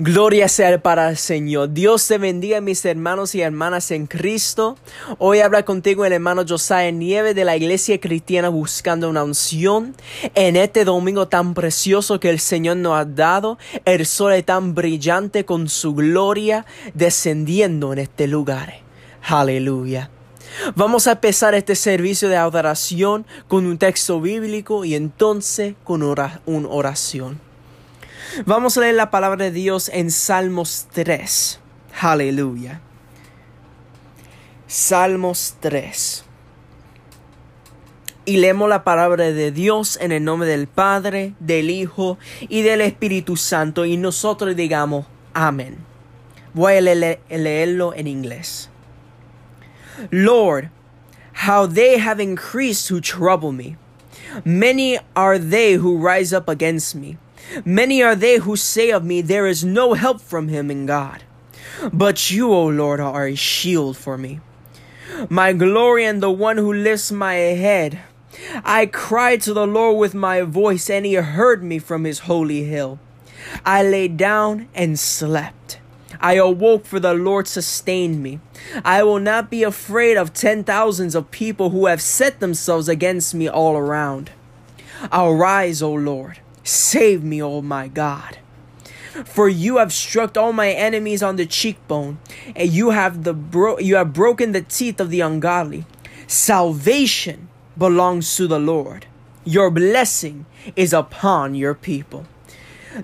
Gloria sea para el Señor. Dios te bendiga, mis hermanos y hermanas en Cristo. Hoy habla contigo el hermano Josiah Nieve de la Iglesia Cristiana buscando una unción. En este domingo tan precioso que el Señor nos ha dado, el sol es tan brillante con su gloria descendiendo en este lugar. Aleluya. Vamos a empezar este servicio de adoración con un texto bíblico y entonces con una oración. Vamos a leer la palabra de Dios en Salmos 3. Aleluya. Salmos 3. Y leemos la palabra de Dios en el nombre del Padre, del Hijo y del Espíritu Santo. Y nosotros digamos amén. Voy a leerlo en inglés. Lord, how they have increased who trouble me. Many are they who rise up against me. Many are they who say of me, There is no help from him in God. But you, O Lord, are a shield for me, my glory and the one who lifts my head. I cried to the Lord with my voice, and he heard me from his holy hill. I lay down and slept. I awoke, for the Lord sustained me. I will not be afraid of ten thousands of people who have set themselves against me all around. Arise, O Lord. Save me, O my God. For you have struck all my enemies on the cheekbone, and you have the bro- you have broken the teeth of the ungodly. Salvation belongs to the Lord. Your blessing is upon your people.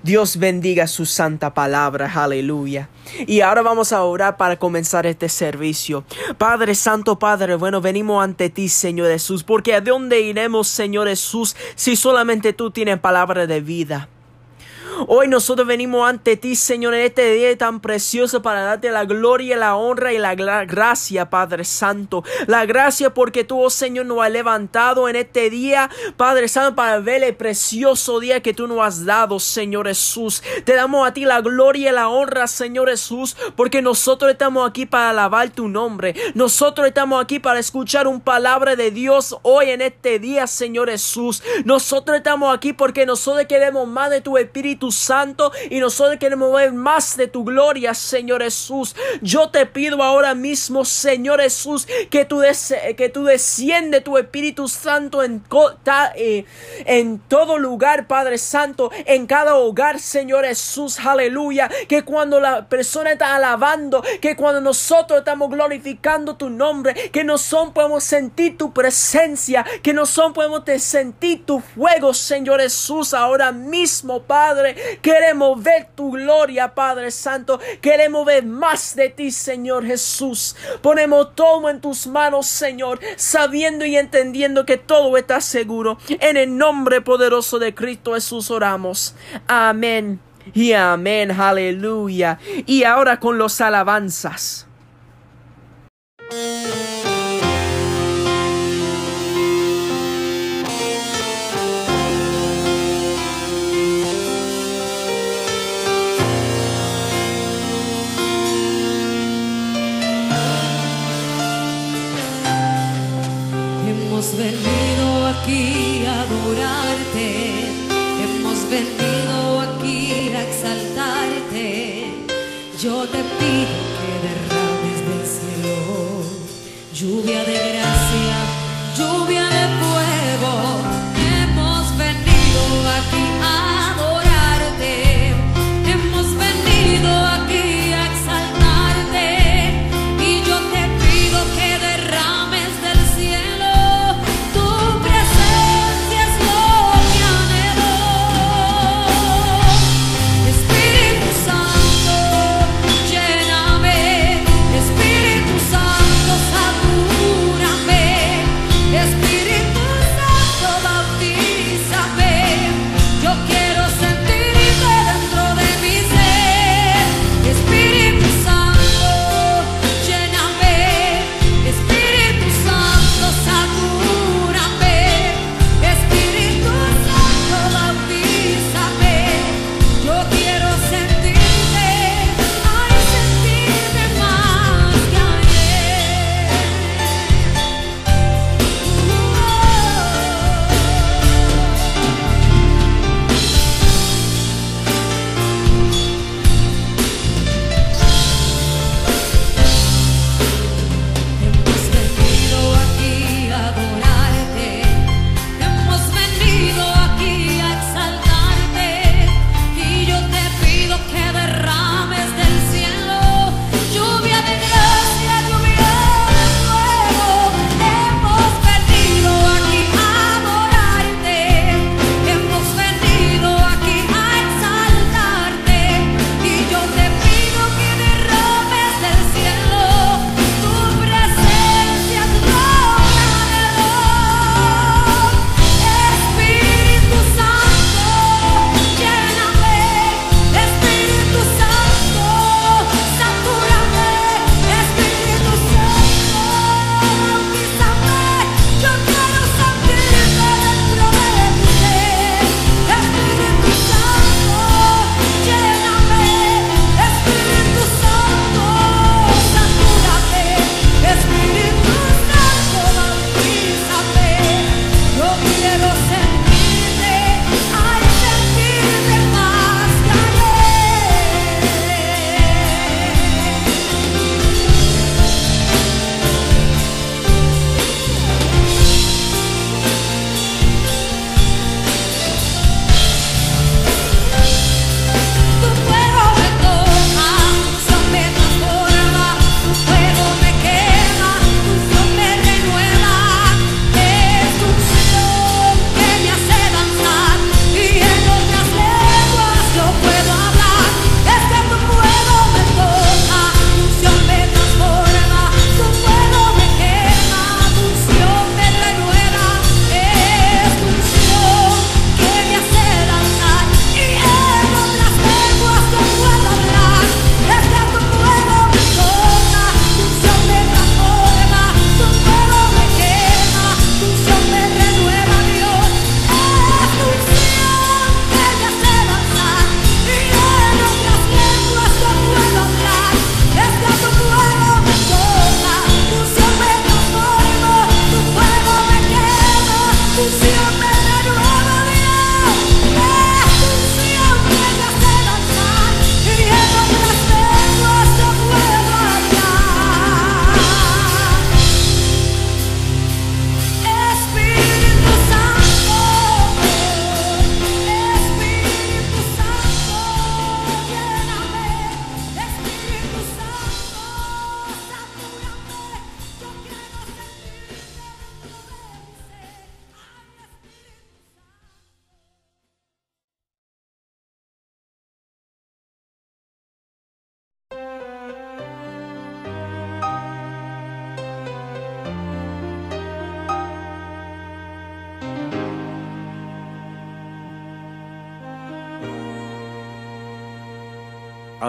Dios bendiga su santa palabra, aleluya. Y ahora vamos a orar para comenzar este servicio. Padre Santo, Padre bueno, venimos ante ti, Señor Jesús, porque ¿a dónde iremos, Señor Jesús, si solamente tú tienes palabra de vida? Hoy nosotros venimos ante ti, Señor, en este día tan precioso para darte la gloria, la honra y la gracia, Padre Santo. La gracia porque tú, oh Señor, nos has levantado en este día, Padre Santo, para ver el precioso día que tú nos has dado, Señor Jesús. Te damos a ti la gloria y la honra, Señor Jesús, porque nosotros estamos aquí para alabar tu nombre. Nosotros estamos aquí para escuchar un palabra de Dios hoy en este día, Señor Jesús. Nosotros estamos aquí porque nosotros queremos más de tu Espíritu Santo y nosotros queremos ver más de tu gloria, Señor Jesús. Yo te pido ahora mismo, Señor Jesús, que tú, que desciende tu Espíritu Santo en, eh, en todo lugar, Padre Santo, en cada hogar, Señor Jesús, aleluya. Que cuando la persona está alabando, que cuando nosotros estamos glorificando tu nombre, que nosotros podemos sentir tu presencia, que nosotros podemos sentir tu fuego, Señor Jesús, ahora mismo, Padre. Queremos ver tu gloria, Padre Santo. Queremos ver más de ti, Señor Jesús. Ponemos todo en tus manos, Señor, sabiendo y entendiendo que todo está seguro. En el nombre poderoso de Cristo Jesús oramos. Amén. Y amén, aleluya. Y ahora con los alabanzas.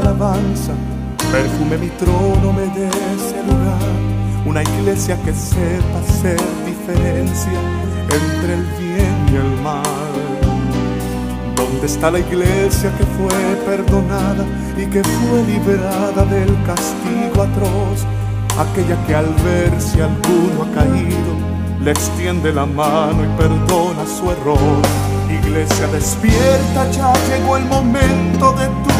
Alabanza perfume mi trono, me dé ese lugar. Una iglesia que sepa hacer diferencia entre el bien y el mal. ¿Dónde está la iglesia que fue perdonada y que fue liberada del castigo atroz? Aquella que al ver si alguno ha caído, le extiende la mano y perdona su error. Iglesia despierta, ya llegó el momento de tu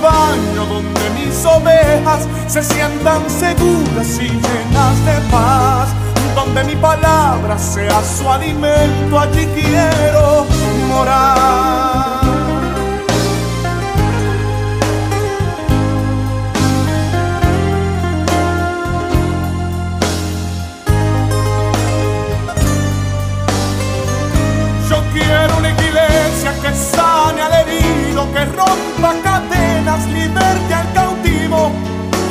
Rebaño donde mis ovejas se sientan seguras y llenas de paz. Donde mi palabra sea su alimento, allí quiero morar.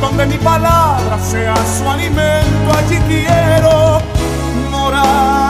Donde mi palabra sea su alimento, allí quiero morar.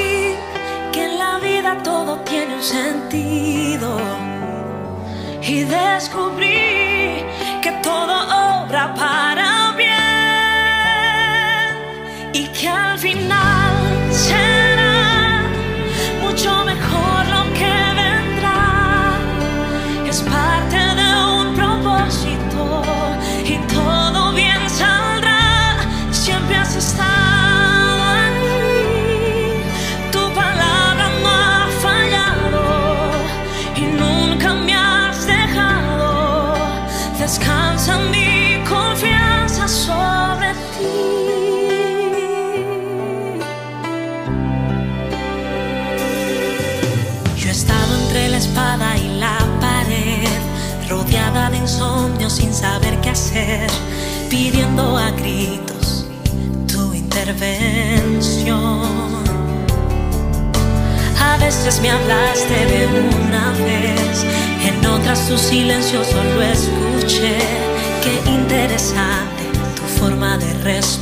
todo tiene un sentido. Y descubrí que todo obra para A veces me hablaste de una vez, en otras tu silencio solo escuché. Qué interesante tu forma de responder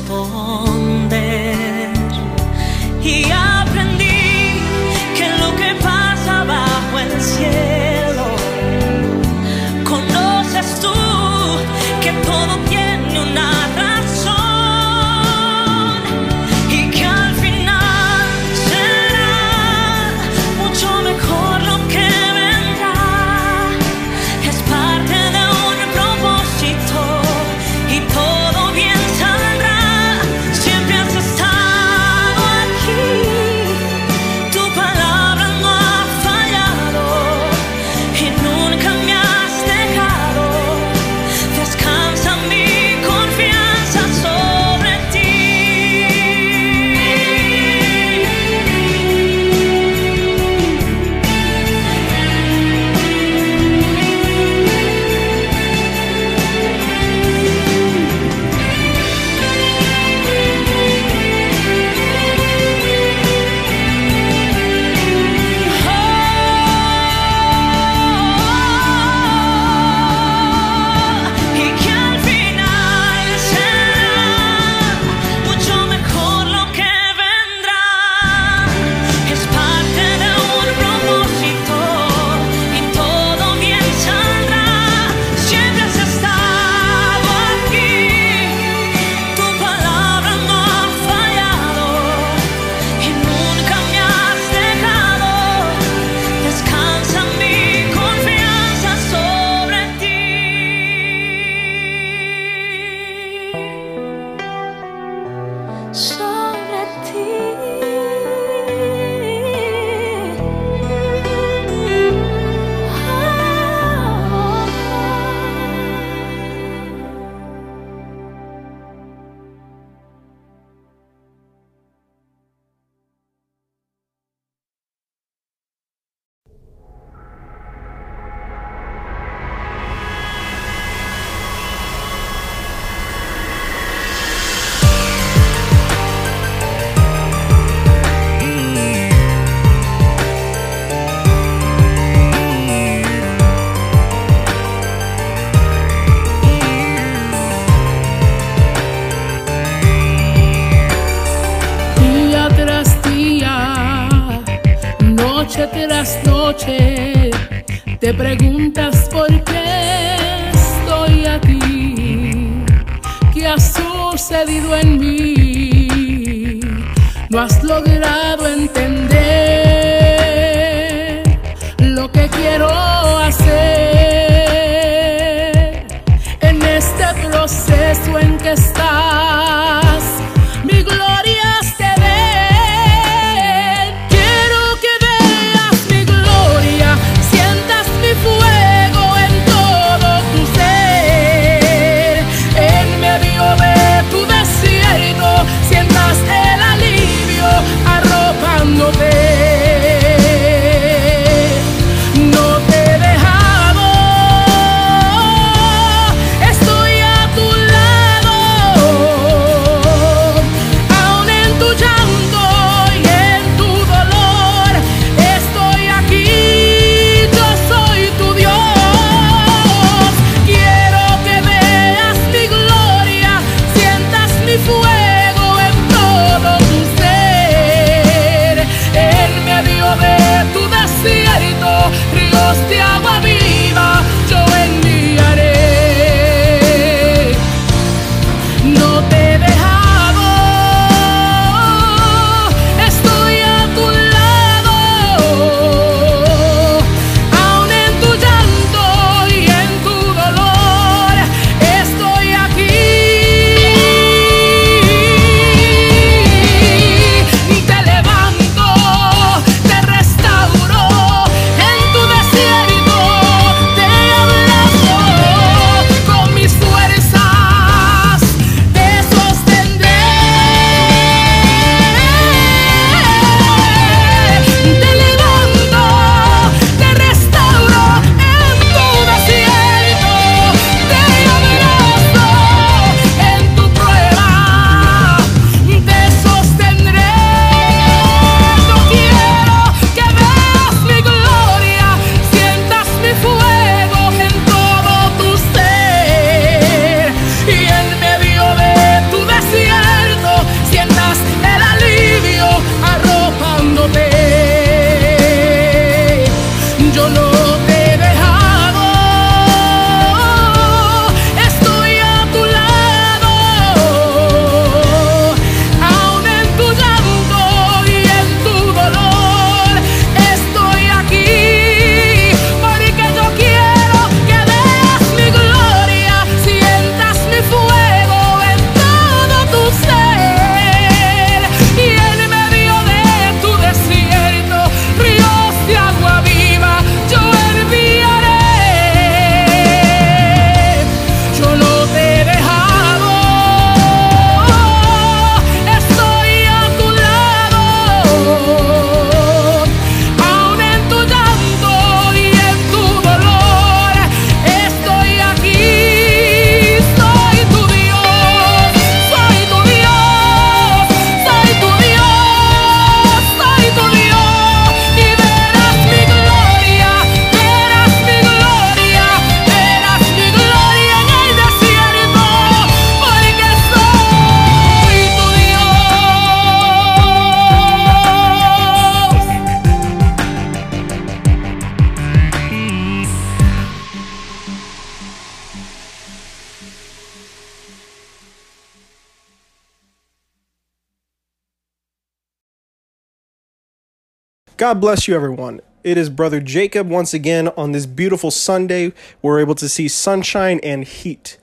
God bless you, everyone. It is Brother Jacob once again on this beautiful Sunday. We're able to see sunshine and heat.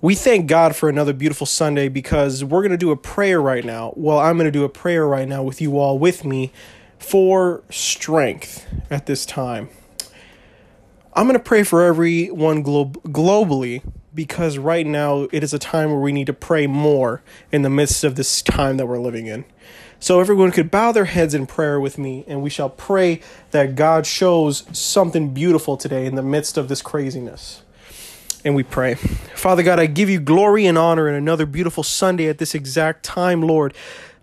We thank God for another beautiful Sunday because we're going to do a prayer right now. Well, I'm going to do a prayer right now with you all with me for strength at this time. I'm going to pray for everyone glo- globally because right now it is a time where we need to pray more in the midst of this time that we're living in. So everyone could bow their heads in prayer with me, and we shall pray that God shows something beautiful today in the midst of this craziness. And we pray. Father God, I give you glory and honor in another beautiful Sunday at this exact time, Lord.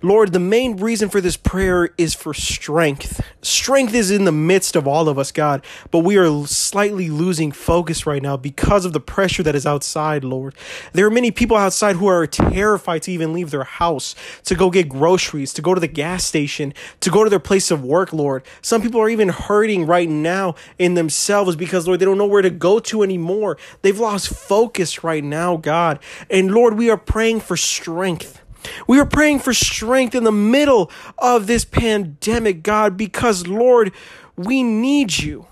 Lord, the main reason for this prayer is for strength. Strength is in the midst of all of us, God, but we are slightly losing focus right now because of the pressure that is outside, Lord. There are many people outside who are terrified to even leave their house, to go get groceries, to go to the gas station, to go to their place of work, Lord. Some people are even hurting right now in themselves because, Lord, they don't know where to go to anymore. They've lost focus right now, God. And Lord, we are praying for strength. We are praying for strength in the middle of this pandemic, God, because, Lord, we need you.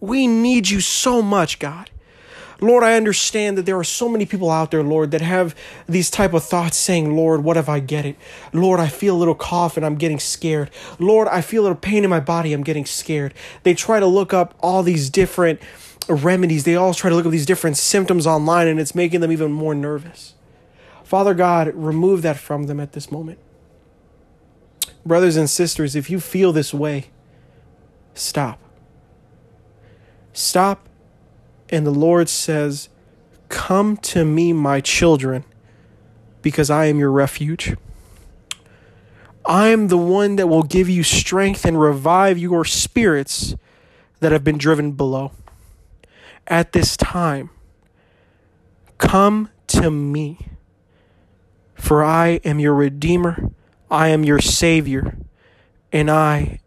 We need you so much, God. Lord, I understand that there are so many people out there, Lord, that have these type of thoughts saying, Lord, what if I get it? Lord, I feel a little cough and I'm getting scared. Lord, I feel a little pain in my body, I'm getting scared. They try to look up all these different remedies. They all try to look up these different symptoms online and it's making them even more nervous. Father God, remove that from them at this moment. Brothers and sisters, if you feel this way, stop. Stop. And the Lord says, Come to me, my children, because I am your refuge. I am the one that will give you strength and revive your spirits that have been driven below. At this time, come to me. For I am your Redeemer, I am your Savior, and I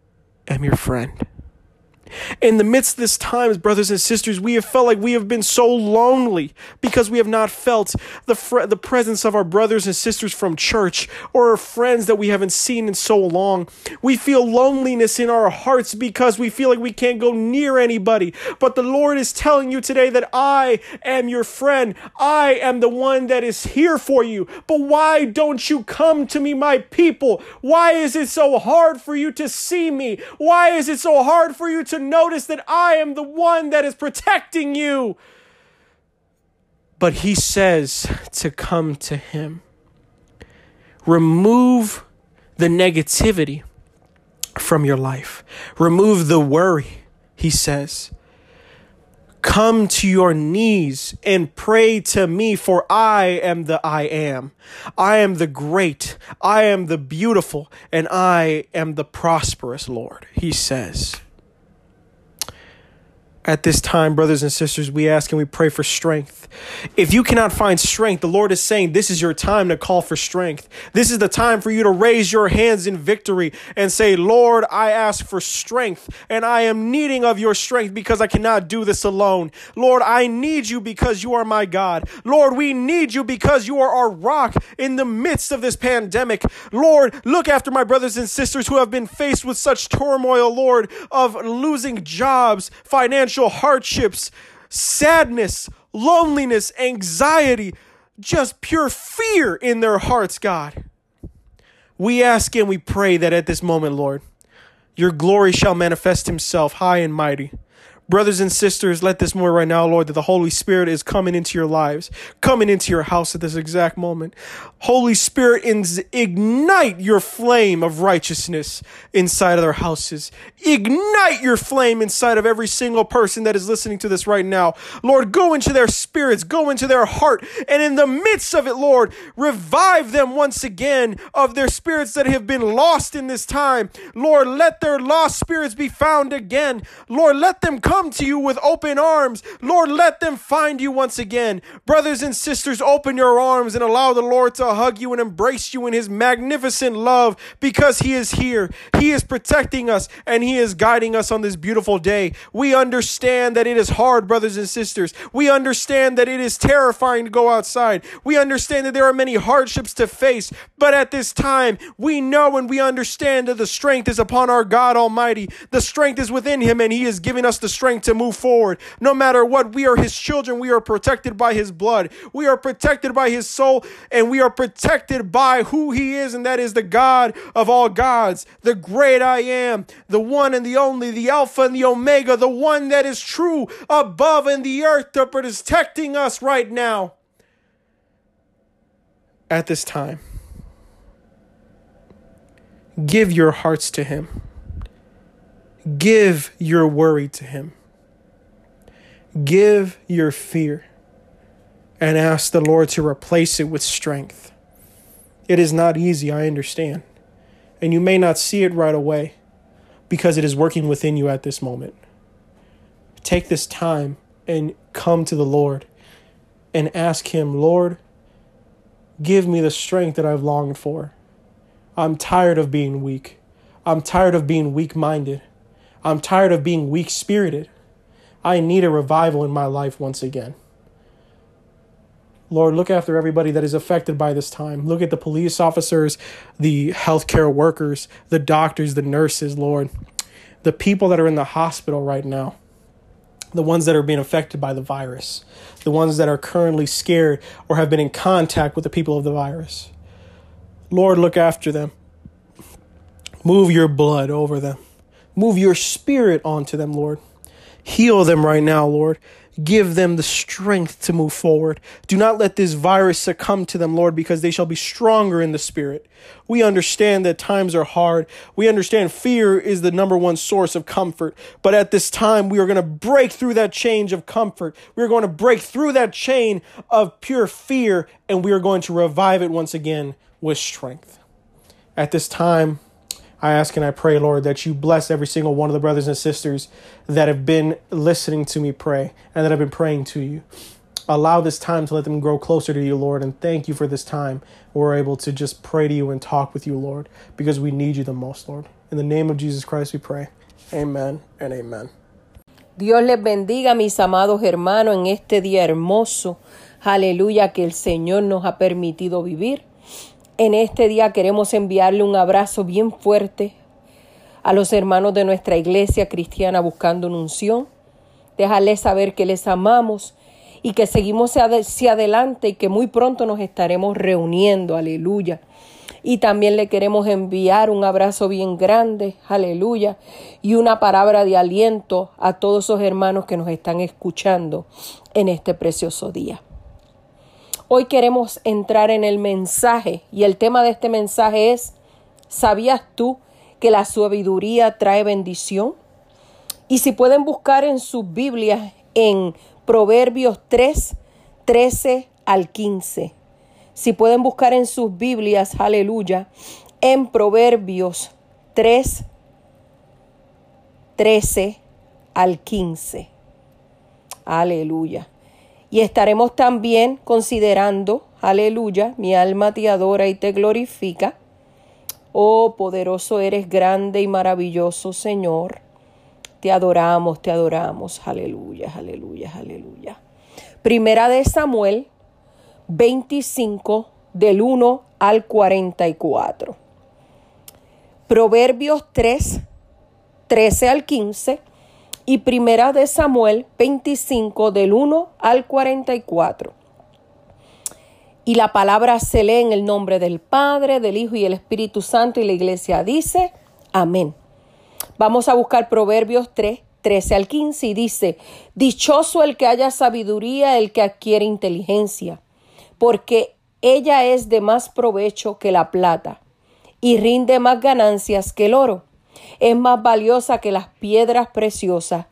am your friend. In the midst of this times, brothers and sisters, we have felt like we have been so lonely because we have not felt the fr- the presence of our brothers and sisters from church or our friends that we haven't seen in so long. We feel loneliness in our hearts because we feel like we can't go near anybody. But the Lord is telling you today that I am your friend. I am the one that is here for you. But why don't you come to me, my people? Why is it so hard for you to see me? Why is it so hard for you to notice that I am the one that is protecting you. But he says to come to him. Remove the negativity from your life, remove the worry, he says. Come to your knees and pray to me, for I am the I am. I am the great, I am the beautiful, and I am the prosperous Lord, he says at this time, brothers and sisters, we ask and we pray for strength. If you cannot find strength, the Lord is saying this is your time to call for strength. This is the time for you to raise your hands in victory and say, Lord, I ask for strength and I am needing of your strength because I cannot do this alone. Lord, I need you because you are my God. Lord, we need you because you are our rock in the midst of this pandemic. Lord, look after my brothers and sisters who have been faced with such turmoil, Lord, of losing jobs, financial financial hardships, sadness, loneliness, anxiety, just pure fear in their hearts, God. We ask and we pray that at this moment, Lord, your glory shall manifest himself high and mighty. Brothers and sisters, let this more right now, Lord, that the Holy Spirit is coming into your lives, coming into your house at this exact moment. Holy Spirit, ignite your flame of righteousness inside of their houses. Ignite your flame inside of every single person that is listening to this right now. Lord, go into their spirits, go into their heart, and in the midst of it, Lord, revive them once again of their spirits that have been lost in this time. Lord, let their lost spirits be found again. Lord, let them come come to you with open arms. Lord, let them find you once again. Brothers and sisters, open your arms and allow the Lord to hug you and embrace you in his magnificent love because he is here. He is protecting us and he is guiding us on this beautiful day. We understand that it is hard, brothers and sisters. We understand that it is terrifying to go outside. We understand that there are many hardships to face, but at this time, we know and we understand that the strength is upon our God Almighty. The strength is within Him, and He is giving us the strength to move forward. No matter what, we are His children. We are protected by His blood. We are protected by His soul, and we are protected by who He is, and that is the God of all gods, the great I am, the one and the only, the Alpha and the Omega, the one that is true above in the earth, that protecting us right now at this time. Give your hearts to Him. Give your worry to Him. Give your fear and ask the Lord to replace it with strength. It is not easy, I understand. And you may not see it right away because it is working within you at this moment. Take this time and come to the Lord and ask Him, Lord, give me the strength that I've longed for. I'm tired of being weak. I'm tired of being weak minded. I'm tired of being weak spirited. I need a revival in my life once again. Lord, look after everybody that is affected by this time. Look at the police officers, the healthcare workers, the doctors, the nurses, Lord, the people that are in the hospital right now, the ones that are being affected by the virus, the ones that are currently scared or have been in contact with the people of the virus. Lord, look after them. Move your blood over them. Move your spirit onto them, Lord. Heal them right now, Lord. Give them the strength to move forward. Do not let this virus succumb to them, Lord, because they shall be stronger in the spirit. We understand that times are hard. We understand fear is the number one source of comfort. But at this time, we are going to break through that change of comfort. We are going to break through that chain of pure fear, and we are going to revive it once again with strength. At this time, I ask and I pray, Lord, that you bless every single one of the brothers and sisters that have been listening to me pray and that have been praying to you. Allow this time to let them grow closer to you, Lord, and thank you for this time we're able to just pray to you and talk with you, Lord, because we need you the most, Lord. In the name of Jesus Christ we pray. Amen and amen. Dios les bendiga, mis amados hermanos, en este día hermoso. Aleluya, que el Señor nos ha permitido vivir. En este día queremos enviarle un abrazo bien fuerte a los hermanos de nuestra iglesia cristiana buscando una unción. Dejarles saber que les amamos y que seguimos hacia adelante y que muy pronto nos estaremos reuniendo. Aleluya. Y también le queremos enviar un abrazo bien grande, aleluya, y una palabra de aliento a todos esos hermanos que nos están escuchando en este precioso día. Hoy queremos entrar en el mensaje y el tema de este mensaje es, ¿sabías tú que la sabiduría trae bendición? Y si pueden buscar en sus Biblias en Proverbios 3, 13 al 15. Si pueden buscar en sus Biblias, aleluya, en Proverbios 3, 13 al 15. Aleluya. Y estaremos también considerando, aleluya, mi alma te adora y te glorifica. Oh, poderoso eres, grande y maravilloso Señor. Te adoramos, te adoramos. Aleluya, aleluya, aleluya. Primera de Samuel 25 del 1 al 44. Proverbios 3, 13 al 15 y Primera de Samuel 25 del 1 al 44. Y la palabra se lee en el nombre del Padre, del Hijo y el Espíritu Santo y la iglesia dice, amén. Vamos a buscar Proverbios 3, 13 al 15 y dice, Dichoso el que haya sabiduría, el que adquiere inteligencia, porque ella es de más provecho que la plata y rinde más ganancias que el oro es más valiosa que las piedras preciosas,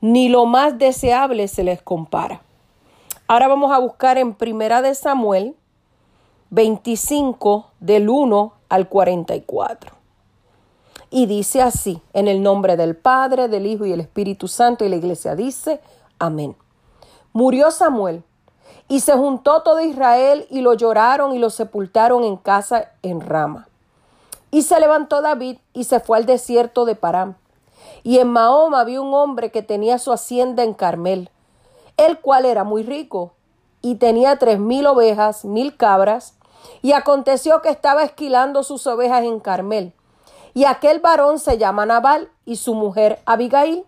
ni lo más deseable se les compara. Ahora vamos a buscar en Primera de Samuel 25 del 1 al 44. Y dice así, en el nombre del Padre, del Hijo y el Espíritu Santo, y la iglesia dice, amén. Murió Samuel, y se juntó todo Israel, y lo lloraron y lo sepultaron en casa en Rama. Y se levantó David y se fue al desierto de Param. Y en Mahoma había un hombre que tenía su hacienda en Carmel, el cual era muy rico, y tenía tres mil ovejas, mil cabras, y aconteció que estaba esquilando sus ovejas en Carmel y aquel varón se llama Nabal y su mujer Abigail.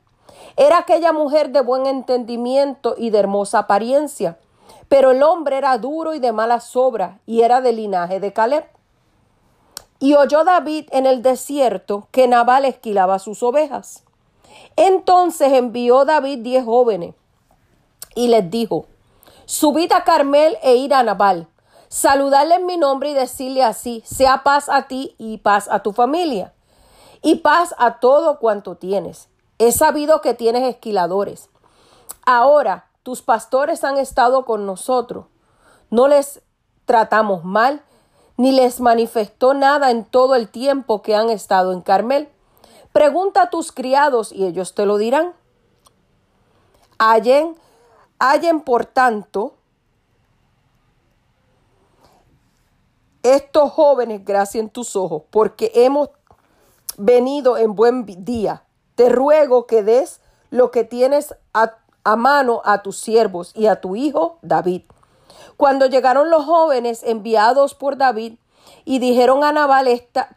Era aquella mujer de buen entendimiento y de hermosa apariencia, pero el hombre era duro y de mala sobra y era del linaje de Caleb. Y oyó David en el desierto que Nabal esquilaba sus ovejas. Entonces envió David diez jóvenes y les dijo, subid a Carmel e ir a Nabal, saludarle en mi nombre y decirle así, sea paz a ti y paz a tu familia y paz a todo cuanto tienes. He sabido que tienes esquiladores. Ahora tus pastores han estado con nosotros. No les tratamos mal, ni les manifestó nada en todo el tiempo que han estado en Carmel. Pregunta a tus criados y ellos te lo dirán. Hallen, hallen por tanto estos jóvenes gracia en tus ojos, porque hemos venido en buen día. Te ruego que des lo que tienes a, mano a tus siervos y a tu hijo David. Cuando llegaron los jóvenes enviados por David y dijeron a Nabal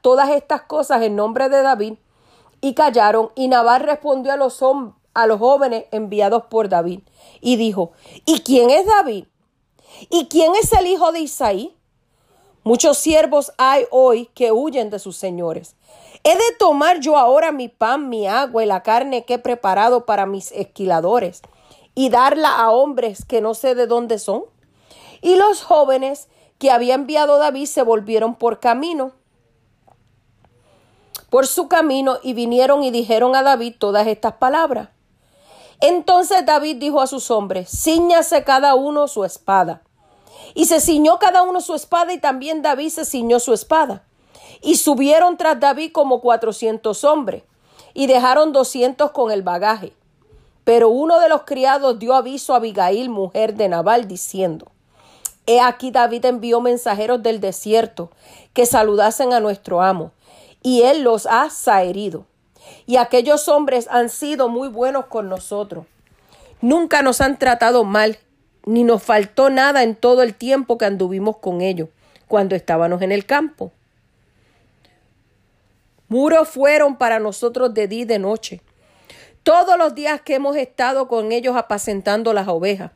todas estas cosas en nombre de David, y callaron, y Nabal respondió a los, a los jóvenes enviados por David, y dijo, ¿y quién es David? ¿Y quién es el hijo de Isaí? Muchos siervos hay hoy que huyen de sus señores. ¿He de tomar yo ahora mi pan, mi agua y la carne que he preparado para mis esquiladores y darla a hombres que no sé de dónde son? Y los jóvenes que había enviado David se volvieron por camino, por su camino, y vinieron y dijeron a David todas estas palabras. Entonces David dijo a sus hombres, ciñase cada uno su espada. Y se ciñó cada uno su espada y también David se ciñó su espada. Y subieron tras David como cuatrocientos hombres, y dejaron doscientos con el bagaje. Pero uno de los criados dio aviso a Abigail, mujer de Nabal, diciendo, He aquí David envió mensajeros del desierto que saludasen a nuestro amo, y él los ha saherido. Y aquellos hombres han sido muy buenos con nosotros. Nunca nos han tratado mal, ni nos faltó nada en todo el tiempo que anduvimos con ellos, cuando estábamos en el campo. Muros fueron para nosotros de día y de noche. Todos los días que hemos estado con ellos apacentando las ovejas.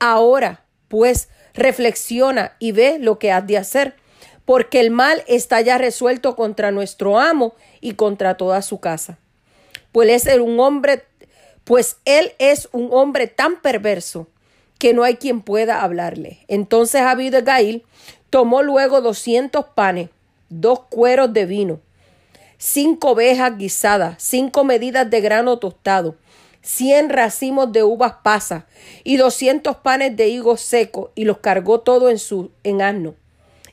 Ahora, pues, reflexiona y ve lo que has de hacer, porque el mal está ya resuelto contra nuestro amo y contra toda su casa. Pues es un hombre, pues él es un hombre tan perverso que no hay quien pueda hablarle. Entonces Abigail tomó luego doscientos panes, dos cueros de vino, cinco ovejas guisadas, cinco medidas de grano tostado, cien racimos de uvas pasas y doscientos panes de higo seco, y los cargó todo en su en asno.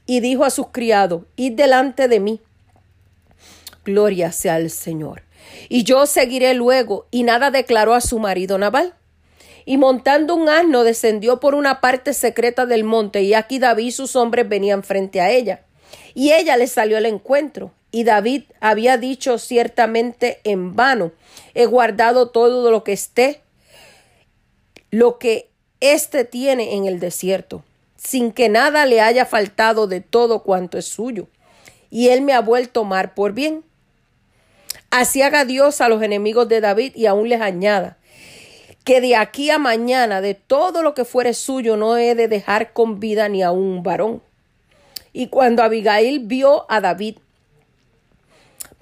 Y dijo a sus criados, id delante de mí. Gloria sea al Señor. Y yo seguiré luego, y nada declaró a su marido Nabal. Y montando un asno descendió por una parte secreta del monte, y aquí David y sus hombres venían frente a ella. Y ella le salió al encuentro, y David había dicho ciertamente en vano, he guardado todo lo que esté, lo que éste tiene en el desierto, sin que nada le haya faltado de todo cuanto es suyo. Y él me ha vuelto mar por bien. Así haga Dios a los enemigos de David y aún les añada que de aquí a mañana de todo lo que fuere suyo no he de dejar con vida ni a un varón. Y cuando Abigail vio a David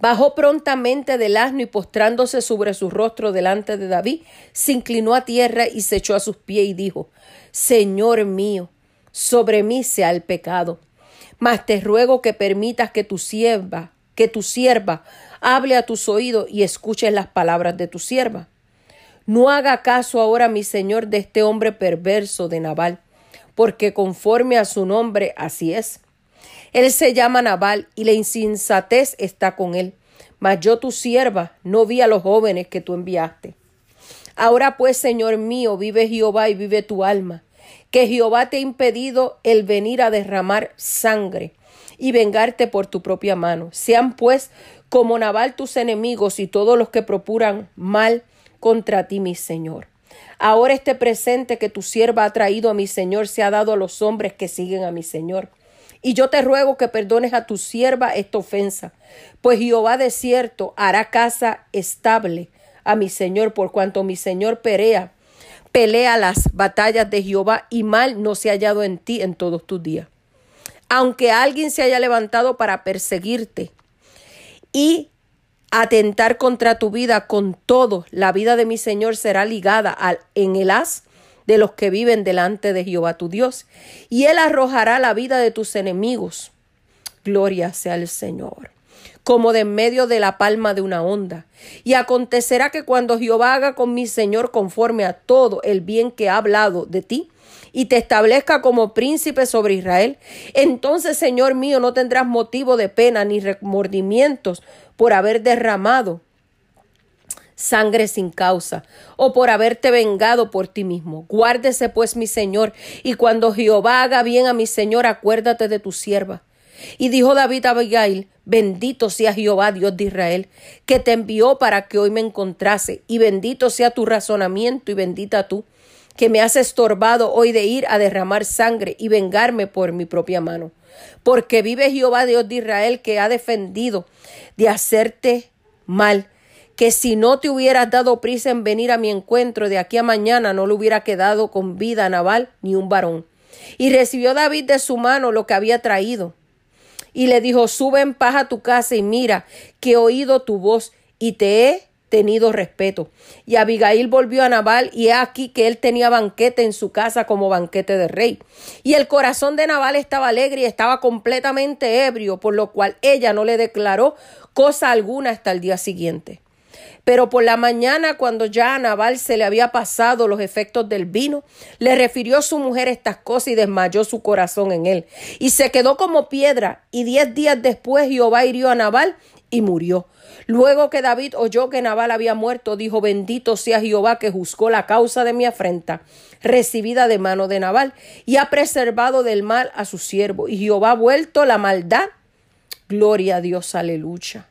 Bajó prontamente del asno y postrándose sobre su rostro delante de David, se inclinó a tierra y se echó a sus pies y dijo, Señor mío, sobre mí sea el pecado. Mas te ruego que permitas que tu sierva, que tu sierva, hable a tus oídos y escuches las palabras de tu sierva. No haga caso ahora, mi señor, de este hombre perverso de Nabal, porque conforme a su nombre así es. Él se llama Nabal y la insensatez está con él. mas yo tu sierva no vi a los jóvenes que tú enviaste. Ahora pues, Señor mío, vive Jehová y vive tu alma, que Jehová te ha impedido el venir a derramar sangre y vengarte por tu propia mano. Sean pues como Nabal tus enemigos y todos los que procuran mal contra ti, mi Señor. Ahora este presente que tu sierva ha traído a mi Señor se ha dado a los hombres que siguen a mi Señor. Y yo te ruego que perdones a tu sierva esta ofensa, pues Jehová de cierto hará casa estable a mi Señor, por cuanto mi Señor pelea, pelea las batallas de Jehová y mal no se ha hallado en ti en todos tus días. Aunque alguien se haya levantado para perseguirte y atentar contra tu vida con todo, la vida de mi Señor será ligada al, en el haz de los que viven delante de Jehová tu Dios, y él arrojará la vida de tus enemigos. Gloria sea al Señor como de en medio de la palma de una onda. Y acontecerá que cuando Jehová haga con mi Señor conforme a todo el bien que ha hablado de ti, y te establezca como príncipe sobre Israel, entonces, Señor mío, no tendrás motivo de pena ni remordimientos por haber derramado sangre sin causa, o por haberte vengado por ti mismo. Guárdese pues mi Señor, y cuando Jehová haga bien a mi Señor, acuérdate de tu sierva. Y dijo David Abigail, bendito sea Jehová, Dios de Israel, que te envió para que hoy me encontrase, y bendito sea tu razonamiento, y bendita tú, que me has estorbado hoy de ir a derramar sangre y vengarme por mi propia mano. Porque vive Jehová, Dios de Israel, que ha defendido de hacerte mal, que si no te hubieras dado prisa en venir a mi encuentro de aquí a mañana, no le hubiera quedado con vida a Nabal ni un varón. Y recibió David de su mano lo que había traído y le dijo, sube en paz a tu casa y mira que he oído tu voz y te he tenido respeto. Y Abigail volvió a Nabal y he aquí que él tenía banquete en su casa como banquete de rey. Y el corazón de Nabal estaba alegre y estaba completamente ebrio, por lo cual ella no le declaró cosa alguna hasta el día siguiente. Pero por la mañana, cuando ya a Nabal se le había pasado los efectos del vino, le refirió a su mujer estas cosas y desmayó su corazón en él. Y se quedó como piedra. Y diez días después Jehová hirió a Nabal y murió. Luego que David oyó que Nabal había muerto, dijo, bendito sea Jehová que juzgó la causa de mi afrenta, recibida de mano de Nabal, y ha preservado del mal a su siervo. Y Jehová ha vuelto la maldad. Gloria a Dios, aleluya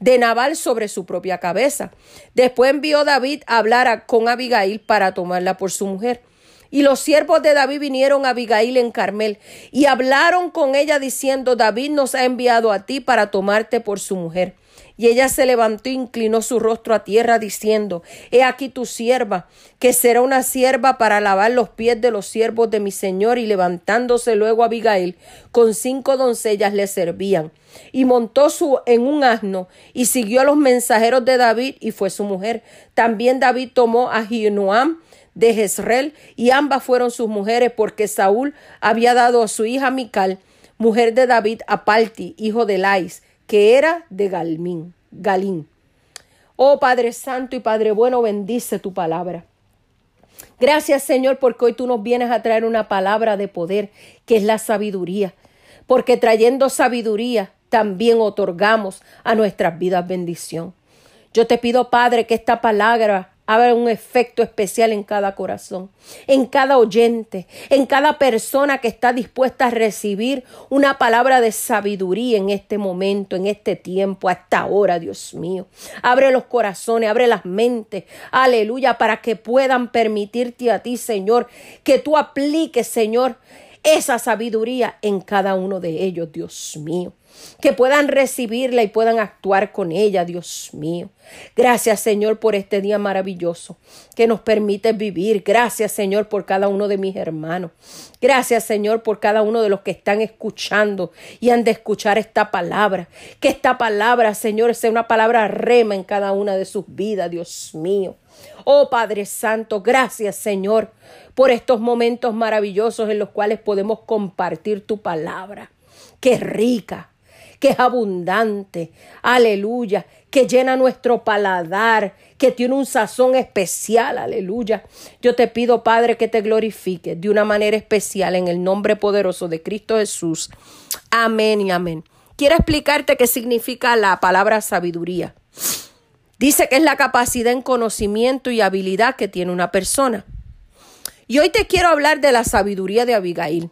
de Nabal sobre su propia cabeza. Después envió David a hablar con Abigail para tomarla por su mujer. Y los siervos de David vinieron a Abigail en Carmel y hablaron con ella diciendo, David nos ha enviado a ti para tomarte por su mujer. Y ella se levantó e inclinó su rostro a tierra, diciendo, He aquí tu sierva, que será una sierva para lavar los pies de los siervos de mi señor. Y levantándose luego Abigail, con cinco doncellas le servían. Y montó su, en un asno, y siguió a los mensajeros de David, y fue su mujer. También David tomó a Jinoam, de Jezreel, y ambas fueron sus mujeres, porque Saúl había dado a su hija Mical, mujer de David, a Palti, hijo de Lais, que era de Galmín, Galín. Oh Padre Santo y Padre Bueno, bendice tu palabra. Gracias Señor porque hoy tú nos vienes a traer una palabra de poder, que es la sabiduría. Porque trayendo sabiduría también otorgamos a nuestras vidas bendición. Yo te pido, Padre, que esta palabra haga un efecto especial en cada corazón, en cada oyente, en cada persona que está dispuesta a recibir una palabra de sabiduría en este momento, en este tiempo, a esta hora, Dios mío. Abre los corazones, abre las mentes, aleluya, para que puedan permitirte a ti, Señor, que tú apliques, Señor, esa sabiduría en cada uno de ellos, Dios mío que puedan recibirla y puedan actuar con ella, Dios mío. Gracias, Señor, por este día maravilloso que nos permite vivir. Gracias, Señor, por cada uno de mis hermanos. Gracias, Señor, por cada uno de los que están escuchando y han de escuchar esta palabra. Que esta palabra, Señor, sea una palabra rema en cada una de sus vidas, Dios mío. Oh Padre Santo, gracias Señor por estos momentos maravillosos en los cuales podemos compartir tu palabra, que rica, que es abundante, aleluya, que llena nuestro paladar, que tiene un sazón especial, aleluya. Yo te pido, Padre, que te glorifique de una manera especial en el nombre poderoso de Cristo Jesús. Amén y amén. quiero explicarte qué significa la palabra sabiduría. Dice que es la capacidad en conocimiento y habilidad que tiene una persona. Y hoy te quiero hablar de la sabiduría de Abigail.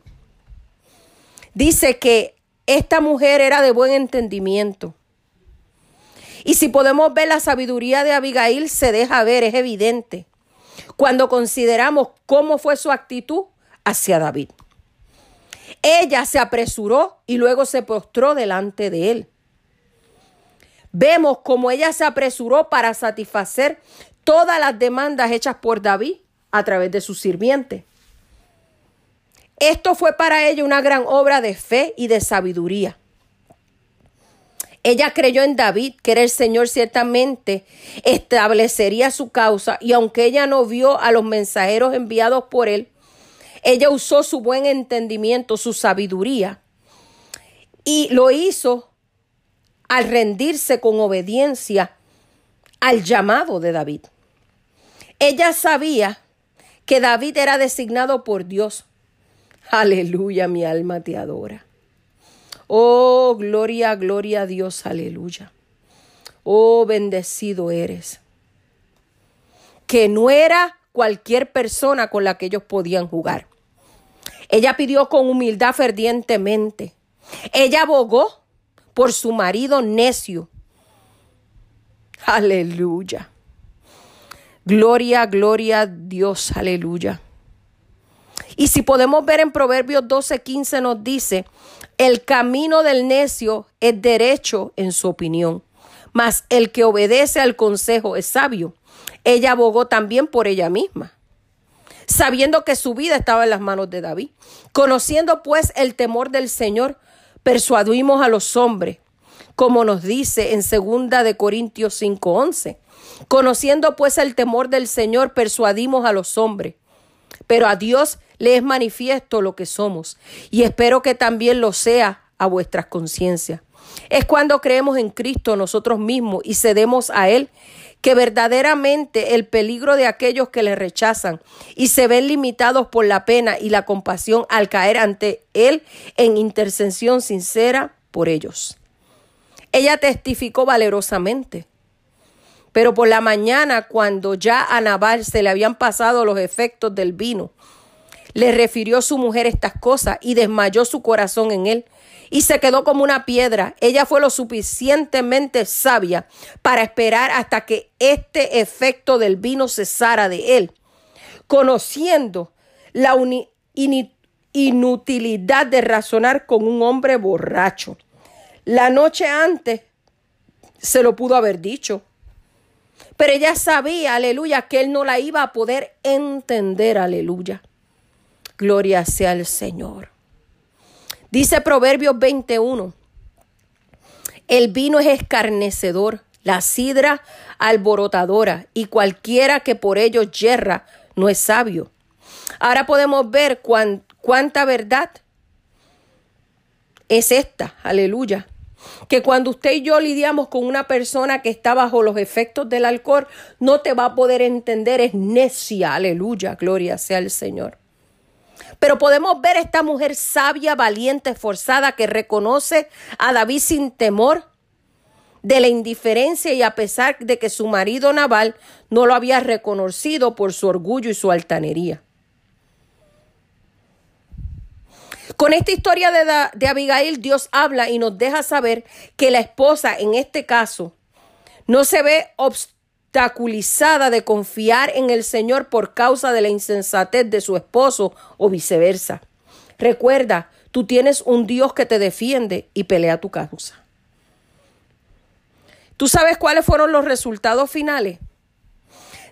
Dice que esta mujer era de buen entendimiento. Y si podemos ver la sabiduría de Abigail, se deja ver, es evidente, cuando consideramos cómo fue su actitud hacia David. Ella se apresuró y luego se postró delante de él. Vemos cómo ella se apresuró para satisfacer todas las demandas hechas por David a través de su sirviente. Esto fue para ella una gran obra de fe y de sabiduría. Ella creyó en David, que era el Señor ciertamente establecería su causa, y aunque ella no vio a los mensajeros enviados por él, ella usó su buen entendimiento, su sabiduría, y lo hizo al rendirse con obediencia al llamado de David. Ella sabía que David era designado por Dios. Aleluya, mi alma te adora. Oh, gloria, gloria a Dios, aleluya. Oh, bendecido eres. Que no era cualquier persona con la que ellos podían jugar. Ella pidió con humildad fervientemente. Ella abogó por su marido necio. Aleluya. Gloria, gloria a Dios, aleluya. Y si podemos ver en Proverbios 12:15 nos dice, el camino del necio es derecho en su opinión, mas el que obedece al consejo es sabio. Ella abogó también por ella misma, sabiendo que su vida estaba en las manos de David. Conociendo pues el temor del Señor, persuadimos a los hombres, como nos dice en segunda de Corintios 5:11. Conociendo pues el temor del Señor, persuadimos a los hombres. Pero a Dios le es manifiesto lo que somos, y espero que también lo sea a vuestras conciencias. Es cuando creemos en Cristo nosotros mismos y cedemos a Él que verdaderamente el peligro de aquellos que le rechazan y se ven limitados por la pena y la compasión al caer ante Él en intercesión sincera por ellos. Ella testificó valerosamente. Pero por la mañana, cuando ya a Nabal se le habían pasado los efectos del vino, le refirió su mujer estas cosas y desmayó su corazón en él y se quedó como una piedra. Ella fue lo suficientemente sabia para esperar hasta que este efecto del vino cesara de él, conociendo la inutilidad de razonar con un hombre borracho. La noche antes se lo pudo haber dicho, pero ella sabía, aleluya, que él no la iba a poder entender, aleluya. Gloria sea al Señor. Dice Proverbios 21, el vino es escarnecedor, la sidra alborotadora, y cualquiera que por ello yerra no es sabio. Ahora podemos ver cuánta verdad es esta, aleluya que cuando usted y yo lidiamos con una persona que está bajo los efectos del alcohol, no te va a poder entender, es necia, aleluya, gloria sea el Señor. Pero podemos ver esta mujer sabia, valiente, esforzada, que reconoce a David sin temor de la indiferencia y a pesar de que su marido Naval no lo había reconocido por su orgullo y su altanería. Con esta historia de, Abigail, Dios habla y nos deja saber que la esposa, en este caso, no se ve obstaculizada de confiar en el Señor por causa de la insensatez de su esposo o viceversa. Recuerda, tú tienes un Dios que te defiende y pelea tu causa. ¿Tú sabes cuáles fueron los resultados finales?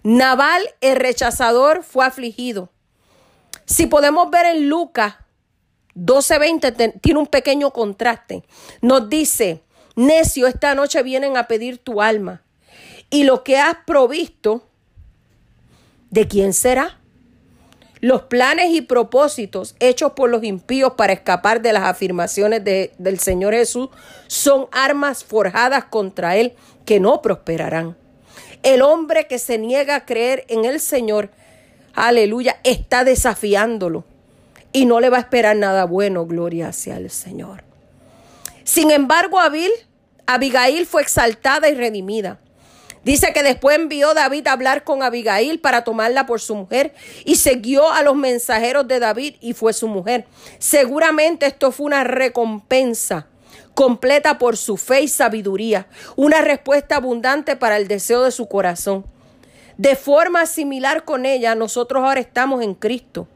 Naval, el rechazador, fue afligido. Si podemos ver en Lucas 12:20 tiene un pequeño contraste. Nos dice, necio, esta noche vienen a pedir tu alma. Y lo que has provisto, ¿de quién será? Los planes y propósitos hechos por los impíos para escapar de las afirmaciones del Señor Jesús son armas forjadas contra Él que no prosperarán. El hombre que se niega a creer en el Señor, aleluya, está desafiándolo y no le va a esperar nada bueno, gloria hacia el Señor. Sin embargo, Abil, Abigail fue exaltada y redimida. Dice que después envió David a hablar con Abigail para tomarla por su mujer y siguió a los mensajeros de David y fue su mujer. Seguramente esto fue una recompensa completa por su fe y sabiduría, una respuesta abundante para el deseo de su corazón. De forma similar con ella, nosotros ahora estamos en Cristo.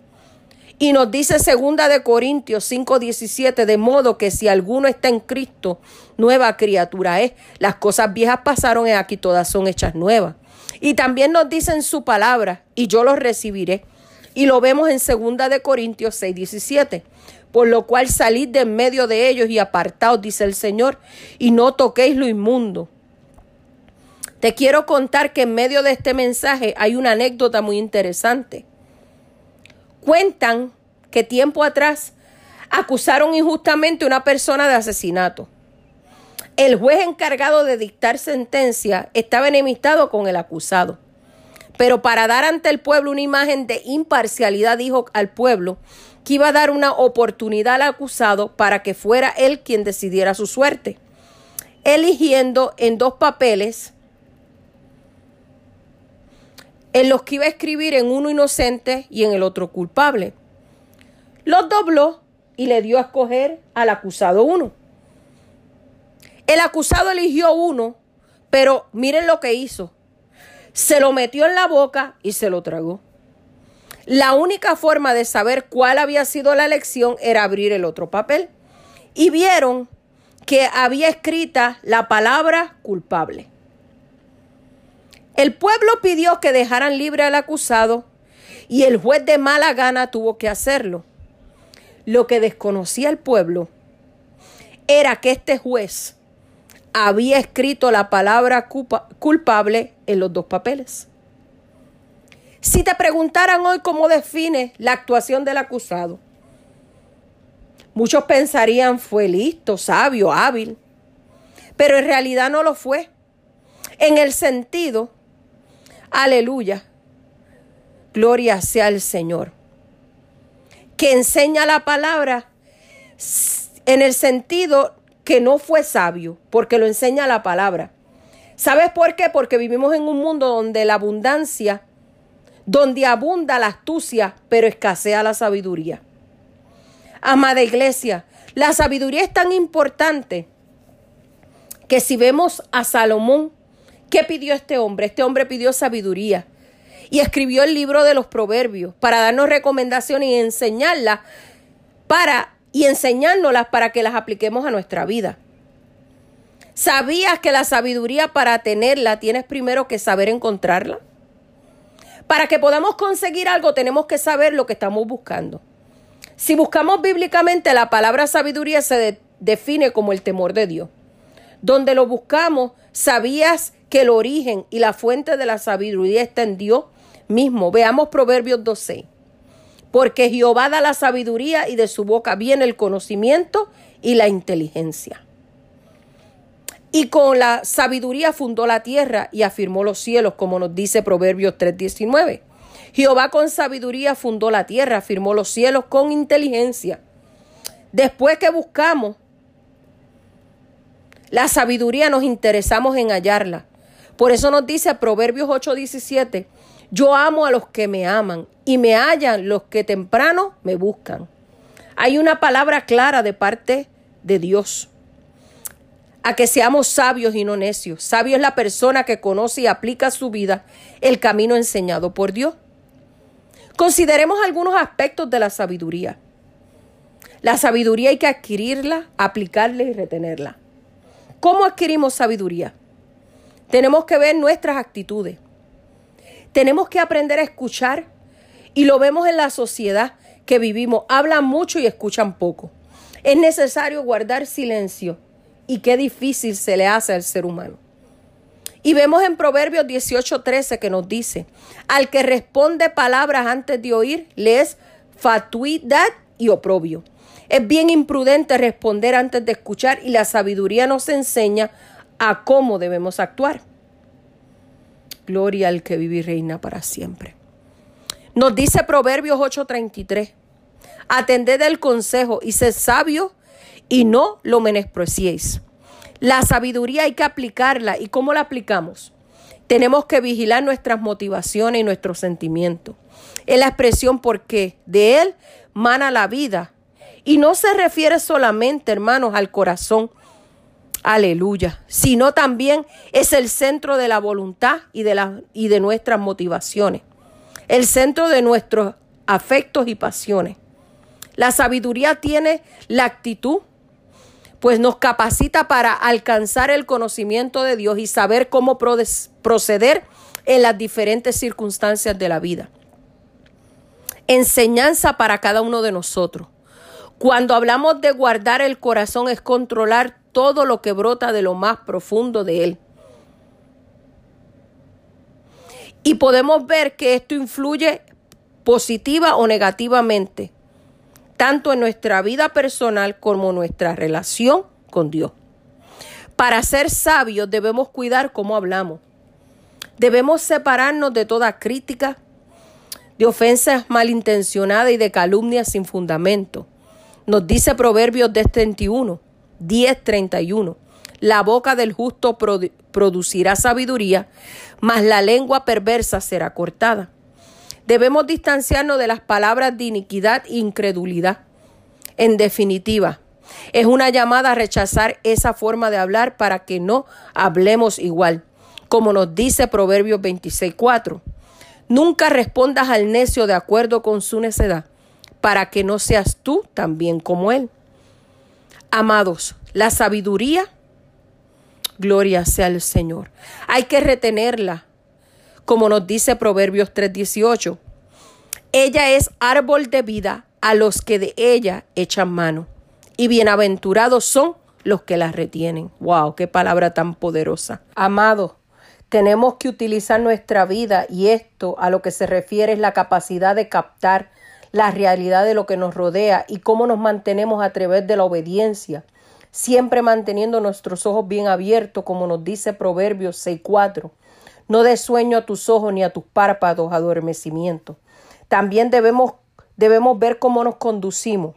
Y nos dice segunda de Corintios 5:17, de modo que si alguno está en Cristo, nueva criatura es. Las cosas viejas pasaron y aquí todas son hechas nuevas. Y también nos dice en su palabra, y yo los recibiré. Y lo vemos en segunda de Corintios 6:17. Por lo cual salid de en medio de ellos y apartaos, dice el Señor, y no toquéis lo inmundo. Te quiero contar que en medio de este mensaje hay una anécdota muy interesante. Cuentan que tiempo atrás acusaron injustamente a una persona de asesinato. El juez encargado de dictar sentencia estaba enemistado con el acusado. Pero para dar ante el pueblo una imagen de imparcialidad dijo al pueblo que iba a dar una oportunidad al acusado para que fuera él quien decidiera su suerte, eligiendo en dos papeles en los que iba a escribir en uno inocente y en el otro culpable. Los dobló y le dio a escoger al acusado uno. El acusado eligió uno, pero miren lo que hizo. Se lo metió en la boca y se lo tragó. La única forma de saber cuál había sido la elección era abrir el otro papel. Y vieron que había escrita la palabra culpable. El pueblo pidió que dejaran libre al acusado y el juez de mala gana tuvo que hacerlo. Lo que desconocía el pueblo era que este juez había escrito la palabra culpable en los dos papeles. Si te preguntaran hoy cómo define la actuación del acusado, muchos pensarían fue listo, sabio, hábil, pero en realidad no lo fue. En el sentido Aleluya. Gloria sea el Señor. Que enseña la palabra en el sentido que no fue sabio, porque lo enseña la palabra. ¿Sabes por qué? Porque vivimos en un mundo donde la abundancia, donde abunda la astucia, pero escasea la sabiduría. Amada iglesia, la sabiduría es tan importante que si vemos a Salomón ¿Qué pidió este hombre? Este hombre pidió sabiduría y escribió el libro de los proverbios para darnos recomendaciones y enseñarlas para y enseñárnoslas para que las apliquemos a nuestra vida. ¿Sabías que la sabiduría para tenerla tienes primero que saber encontrarla? Para que podamos conseguir algo tenemos que saber lo que estamos buscando. Si buscamos bíblicamente la palabra sabiduría se define como el temor de Dios. Donde lo buscamos, ¿sabías que el origen y la fuente de la sabiduría está en Dios mismo. Veamos Proverbios 12. Porque Jehová da la sabiduría y de su boca viene el conocimiento y la inteligencia. Y con la sabiduría fundó la tierra y afirmó los cielos, como nos dice Proverbios 3:19. Jehová con sabiduría fundó la tierra, afirmó los cielos con inteligencia. Después que buscamos la sabiduría, nos interesamos en hallarla. Por eso nos dice Proverbios 8:17, yo amo a los que me aman y me hallan los que temprano me buscan. Hay una palabra clara de parte de Dios. A que seamos sabios y no necios. Sabio es la persona que conoce y aplica su vida el camino enseñado por Dios. Consideremos algunos aspectos de la sabiduría. La sabiduría hay que adquirirla, aplicarla y retenerla. ¿Cómo adquirimos sabiduría? Tenemos que ver nuestras actitudes. Tenemos que aprender a escuchar y lo vemos en la sociedad que vivimos. Hablan mucho y escuchan poco. Es necesario guardar silencio y qué difícil se le hace al ser humano. Y vemos en Proverbios 18:13 que nos dice, al que responde palabras antes de oír, le es fatuidad y oprobio. Es bien imprudente responder antes de escuchar y la sabiduría nos enseña a cómo debemos actuar. Gloria al que vive y reina para siempre. Nos dice Proverbios 8:33, atended el consejo y sed sabio y no lo menospreciéis. La sabiduría hay que aplicarla. ¿Y cómo la aplicamos? Tenemos que vigilar nuestras motivaciones y nuestros sentimientos. Es la expresión porque de él mana la vida. Y no se refiere solamente, hermanos, al corazón. Aleluya. Sino también es el centro de la voluntad y de, y de nuestras motivaciones. El centro de nuestros afectos y pasiones. La sabiduría tiene la actitud pues nos capacita para alcanzar el conocimiento de Dios y saber cómo proceder en las diferentes circunstancias de la vida. Enseñanza para cada uno de nosotros. Cuando hablamos de guardar el corazón es controlar todo lo que brota de lo más profundo de él. Y podemos ver que esto influye positiva o negativamente tanto en nuestra vida personal como nuestra relación con Dios. Para ser sabios debemos cuidar cómo hablamos. Debemos separarnos de toda crítica, de ofensas malintencionadas y de calumnias sin fundamento. Nos dice Proverbios 10:31, 10:31. La boca del justo producirá sabiduría, mas la lengua perversa será cortada. Debemos distanciarnos de las palabras de iniquidad e incredulidad. En definitiva, es una llamada a rechazar esa forma de hablar para que no hablemos igual, como nos dice Proverbios 26.4. Nunca respondas al necio de acuerdo con su necedad, para que no seas tú también como él. Amados, la sabiduría, gloria sea al Señor. Hay que retenerla, como nos dice Proverbios 3:18. Ella es árbol de vida a los que de ella echan mano, y bienaventurados son los que la retienen. ¡Wow! ¡Qué palabra tan poderosa! Amado, tenemos que utilizar nuestra vida y esto a lo que se refiere es la capacidad de captar la realidad de lo que nos rodea y cómo nos mantenemos a través de la obediencia, siempre manteniendo nuestros ojos bien abiertos, como nos dice Proverbios 6.4. No des sueño a tus ojos ni a tus párpados adormecimiento. También debemos, debemos ver cómo nos conducimos.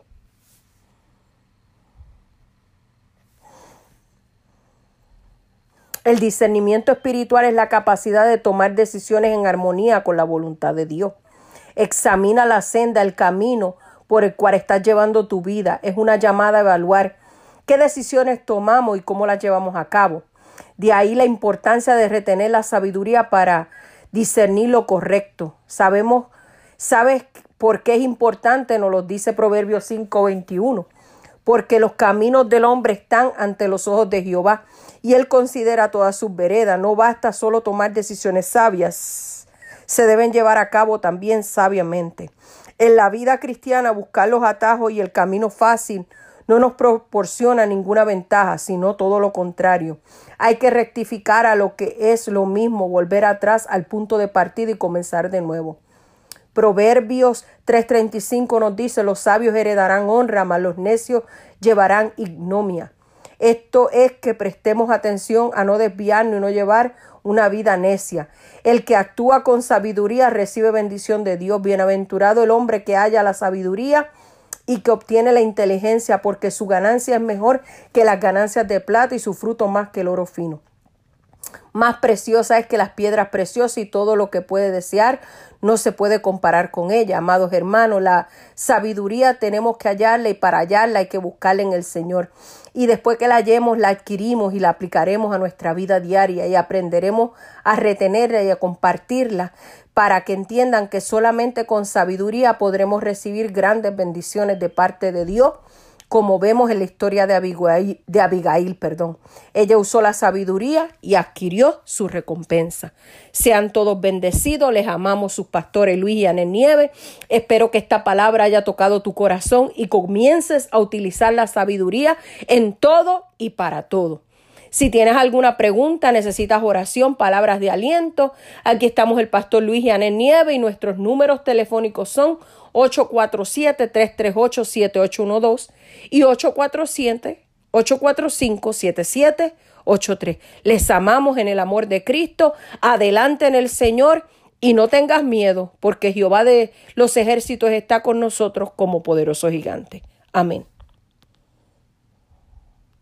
El discernimiento espiritual es la capacidad de tomar decisiones en armonía con la voluntad de Dios. Examina la senda, el camino por el cual estás llevando tu vida. Es una llamada a evaluar qué decisiones tomamos y cómo las llevamos a cabo. De ahí la importancia de retener la sabiduría para discernir lo correcto. Sabemos, ¿sabes por qué es importante? Nos lo dice Proverbios 5:21. Porque los caminos del hombre están ante los ojos de Jehová y él considera todas sus veredas. No basta solo tomar decisiones sabias, se deben llevar a cabo también sabiamente. En la vida cristiana, buscar los atajos y el camino fácil no nos proporciona ninguna ventaja, sino todo lo contrario. Hay que rectificar a lo que es lo mismo, volver atrás al punto de partida y comenzar de nuevo. Proverbios 3:35 nos dice, los sabios heredarán honra, mas los necios llevarán ignomia. Esto es que prestemos atención a no desviarnos y no llevar una vida necia. El que actúa con sabiduría recibe bendición de Dios. Bienaventurado el hombre que haya la sabiduría y que obtiene la inteligencia, porque su ganancia es mejor que las ganancias de plata y su fruto más que el oro fino. Más preciosa es que las piedras preciosas y todo lo que puede desear no se puede comparar con ella. Amados hermanos, la sabiduría tenemos que hallarla y para hallarla hay que buscarla en el Señor. Y después que la hallemos, la adquirimos y la aplicaremos a nuestra vida diaria y aprenderemos a retenerla y a compartirla para que entiendan que solamente con sabiduría podremos recibir grandes bendiciones de parte de Dios, como vemos en la historia de Abigail, perdón. Ella usó la sabiduría y adquirió su recompensa. Sean todos bendecidos, les amamos sus pastores Luis y Anel Nieve. Espero que esta palabra haya tocado tu corazón y comiences a utilizar la sabiduría en todo y para todo. Si tienes alguna pregunta, necesitas oración, palabras de aliento, aquí estamos el pastor Luis Yanet Nieve y nuestros números telefónicos son 847-338-7812 y 847-845-7783. Les amamos en el amor de Cristo. Adelante en el Señor y no tengas miedo, porque Jehová de los ejércitos está con nosotros como poderoso gigante. Amén.